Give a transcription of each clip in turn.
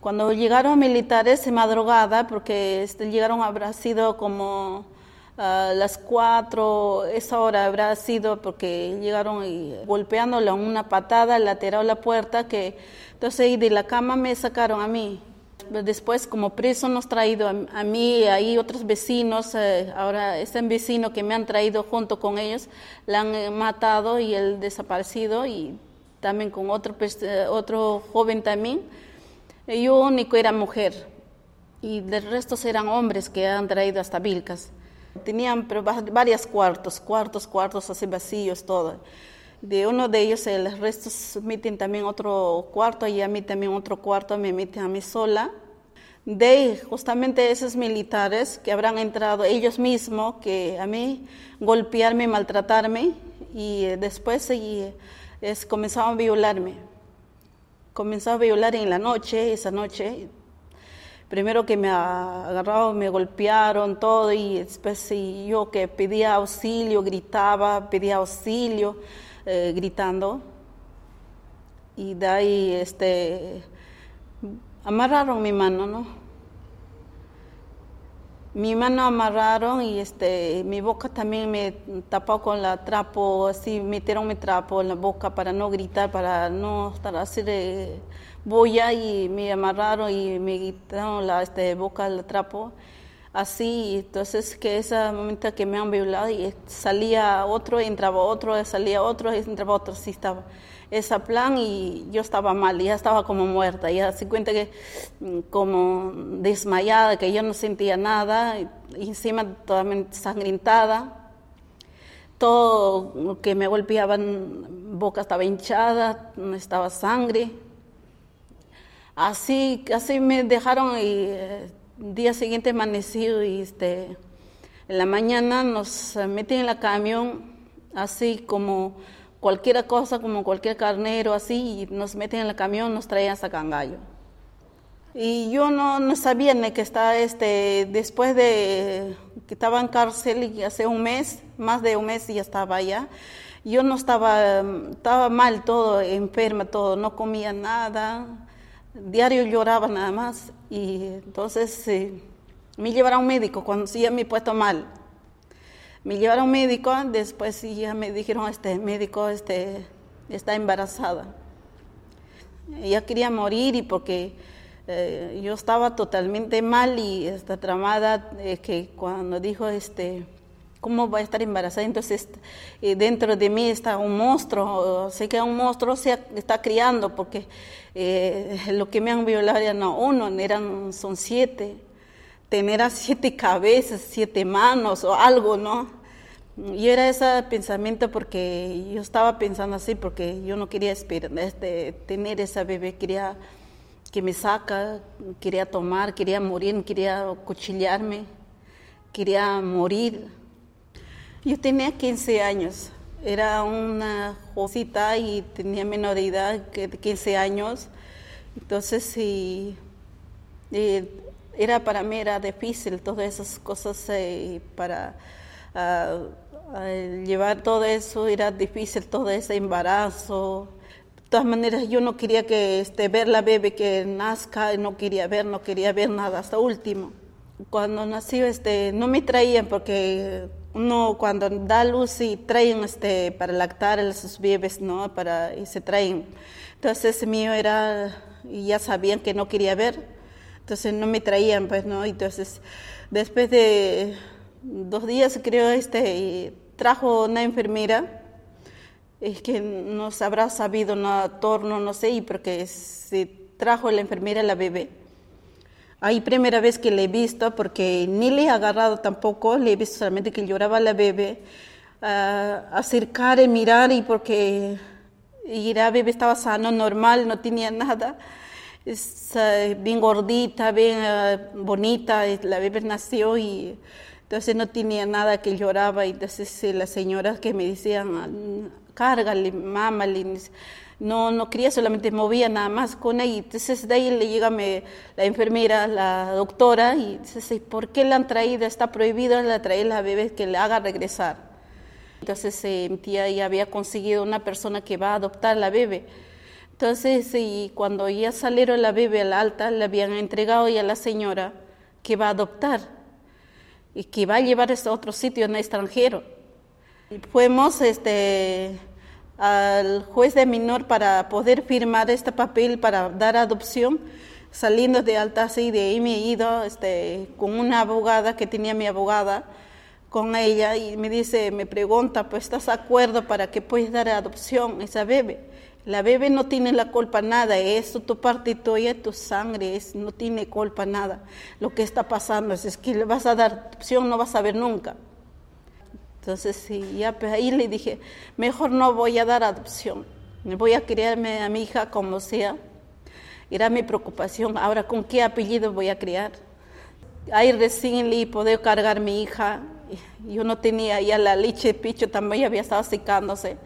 Cuando llegaron militares de madrugada, porque este, llegaron habrá sido como a las cuatro, esa hora habrá sido porque llegaron y golpeándola una patada, lateral la puerta, que entonces de la cama me sacaron a mí. Después, como preso, nos traído a, a mí, ahí otros vecinos, eh, ahora este vecino que me han traído junto con ellos, la han eh, matado y él desaparecido, y también con otro, eh, otro joven también. Yo único era mujer, y de resto eran hombres que han traído hasta Vilcas. Tenían pero, varios cuartos, cuartos, cuartos así vacíos, todo. De uno de ellos, el resto meten también otro cuarto y a mí también otro cuarto, me meten a mí sola. De justamente esos militares que habrán entrado ellos mismos, que a mí golpearme, maltratarme y después y, es, comenzaban a violarme. Comenzaban a violar en la noche, esa noche, primero que me agarraron, me golpearon todo y después yo que pedía auxilio, gritaba, pedía auxilio, eh, gritando. Y de ahí este, amarraron mi mano, ¿no? Mi mano amarraron y este, mi boca también me tapó con la trapo, así metieron mi trapo en la boca para no gritar, para no estar así de boya y me amarraron y me quitaron la este, boca el trapo así, entonces que ese momento que me han violado y salía otro, entraba otro, salía otro, entraba otro, así estaba ese plan y yo estaba mal, ya estaba como muerta, ya se cuenta que mm, como desmayada, que yo no sentía nada, y encima totalmente sangrentada, todo que me golpeaban, boca estaba hinchada, estaba sangre, así, así me dejaron y eh, día siguiente amanecido y este, en la mañana nos meten en la camión, así como cualquier cosa, como cualquier carnero, así, y nos meten en el camión, nos traían a Cangallo. Y yo no, sabía ni que estaba, este, después de que estaba en cárcel y hace un mes, más de un mes ya estaba allá, yo no estaba, estaba mal todo, enferma todo, no comía nada, diario lloraba nada más y entonces me llevaron a un médico cuando sí me he puesto mal. Me llevaron a un médico, después sí ya me dijeron, este médico este, está embarazada. Ella quería morir y porque eh, yo estaba totalmente mal y está tramada, eh, que cuando dijo, este, ¿cómo va a estar embarazada? Entonces eh, dentro de mí está un monstruo, sé que un monstruo se está criando porque eh, lo que me han violado ya no uno, eran, son siete. Tener siete cabezas, siete manos o algo, ¿no? Y era ese pensamiento porque yo estaba pensando así, porque yo no quería esperar, este, tener esa bebé, quería que me saca, quería tomar, quería morir, quería cuchillarme, quería morir. Yo tenía 15 años, era una jovencita y tenía menor de edad, de 15 años. Entonces, sí, era para mí era difícil todas esas cosas eh, para uh, llevar todo eso, era difícil todo ese embarazo. De todas maneras, yo no quería que este, ver la bebé que nazca, no quería ver, no quería ver nada hasta último. Cuando nació, este, no me traían porque uno cuando da luz y traen este, para lactar a sus bebés, ¿no? Para, y se traen. Entonces, mío era, y ya sabían que no quería ver, entonces no me traían, pues, ¿no? Entonces, después de dos días, creo, este, trajo una enfermera, es que no se habrá sabido, no, torno, no sé, porque se trajo la enfermera la bebé. Ahí primera vez que le he visto, porque ni le he agarrado tampoco, le he visto solamente que lloraba la bebé, uh, acercar y mirar, y porque y la bebé estaba sano, normal, no tenía nada, es, uh, bien gordita, bien uh, bonita, la bebé nació y entonces no tenía nada que lloraba, y entonces las señoras que me decían, cárgale, mámale, no, no quería, solamente movía nada más con ella. Entonces de ahí le llega la enfermera, la doctora, y dice, ¿por qué la han traído? Está prohibido la traer a bebé que le haga regresar. Entonces eh, mi tía ya había conseguido una persona que va a adoptar la bebé. Entonces, y cuando ya salieron la bebé al alta, le habían entregado ya a la señora que va a adoptar y que va a llevar a otro sitio en extranjero. Y fuimos este, al juez de menor para poder firmar este papel para dar adopción. Saliendo de alta, así de ahí me he ido este, con una abogada que tenía mi abogada con ella y me dice, me pregunta, pues estás de acuerdo para que puedas dar adopción a esa bebé. La bebé no tiene la culpa nada, es tu parte tuya, tu sangre, es, no tiene culpa nada. Lo que está pasando es, que le vas a dar adopción, no vas a ver nunca. Entonces, sí, ya pues ahí le dije, mejor no voy a dar adopción, voy a criarme a mi hija como sea. Era mi preocupación, ahora con qué apellido voy a criar. Ahí recién le poder cargar mi hija, yo no tenía ya la leche, picho también había estado secándose.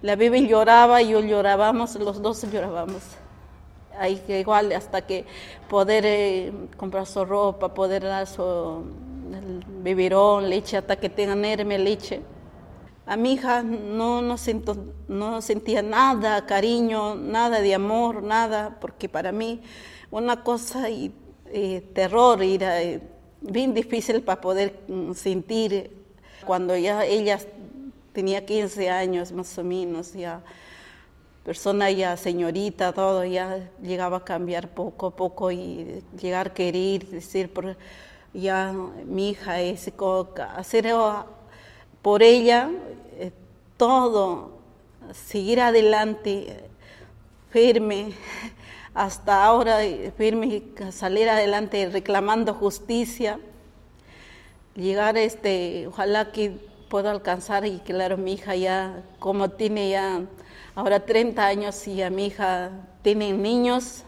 La bebé lloraba y yo llorábamos, los dos llorábamos. Ahí igual hasta que poder eh, comprar su ropa, poder dar su beberón, leche, hasta que tengan herme leche. A mi hija no, no, siento, no sentía nada, cariño, nada de amor, nada, porque para mí una cosa y, terror, era eh, bien difícil para poder mm, sentir cuando ya ella tenía 15 años más o menos, ya persona ya señorita, todo ya llegaba a cambiar poco a poco y llegar a querer, decir, por, ya mi hija es hacer por ella eh, todo, seguir adelante, firme, hasta ahora firme, salir adelante reclamando justicia, llegar este, ojalá que puedo alcanzar y claro, mi hija ya, como tiene ya ahora 30 años y a mi hija tiene niños,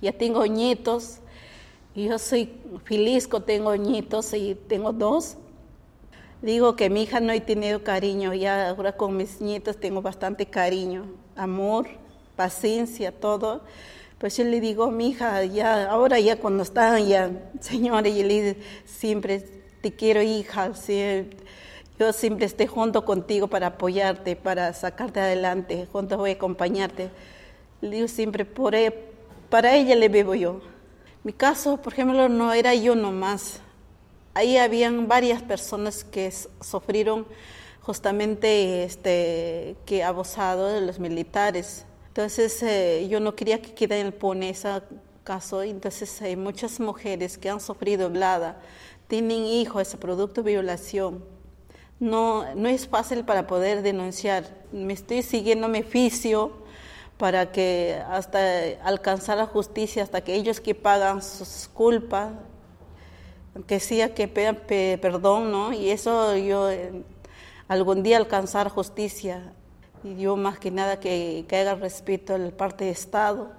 ya tengo nietos, yo soy que tengo nietos y tengo dos. Digo que mi hija no he tenido cariño, ya ahora con mis nietos tengo bastante cariño, amor, paciencia, todo. Pues yo le digo, mi hija, ya, ahora ya cuando está ya, señora, y le siempre te quiero hija, sí, yo siempre estoy junto contigo para apoyarte, para sacarte adelante, junto voy a acompañarte. Le digo siempre, por, e, para ella le bebo yo. Mi caso, por ejemplo, no era yo nomás. Ahí habían varias personas que sufrieron justamente este, que abusado de los militares. Entonces eh, yo no quería que quede en ese caso. Entonces hay muchas mujeres que han sufrido violada, tienen hijos, ese producto de violación no, no es fácil para poder denunciar. Me estoy siguiendo mi oficio para que hasta alcanzar la justicia, hasta que ellos que pagan sus culpas, que sea que pidan perdón, ¿no? Y eso yo eh, algún día alcanzar justicia. Y yo más que nada que, que haga respeto al parte de Estado.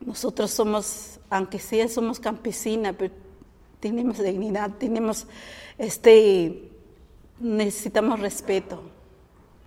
Nosotros somos, aunque sea somos campesinas, pero tenemos dignidad, tenemos este necesitamos respeto.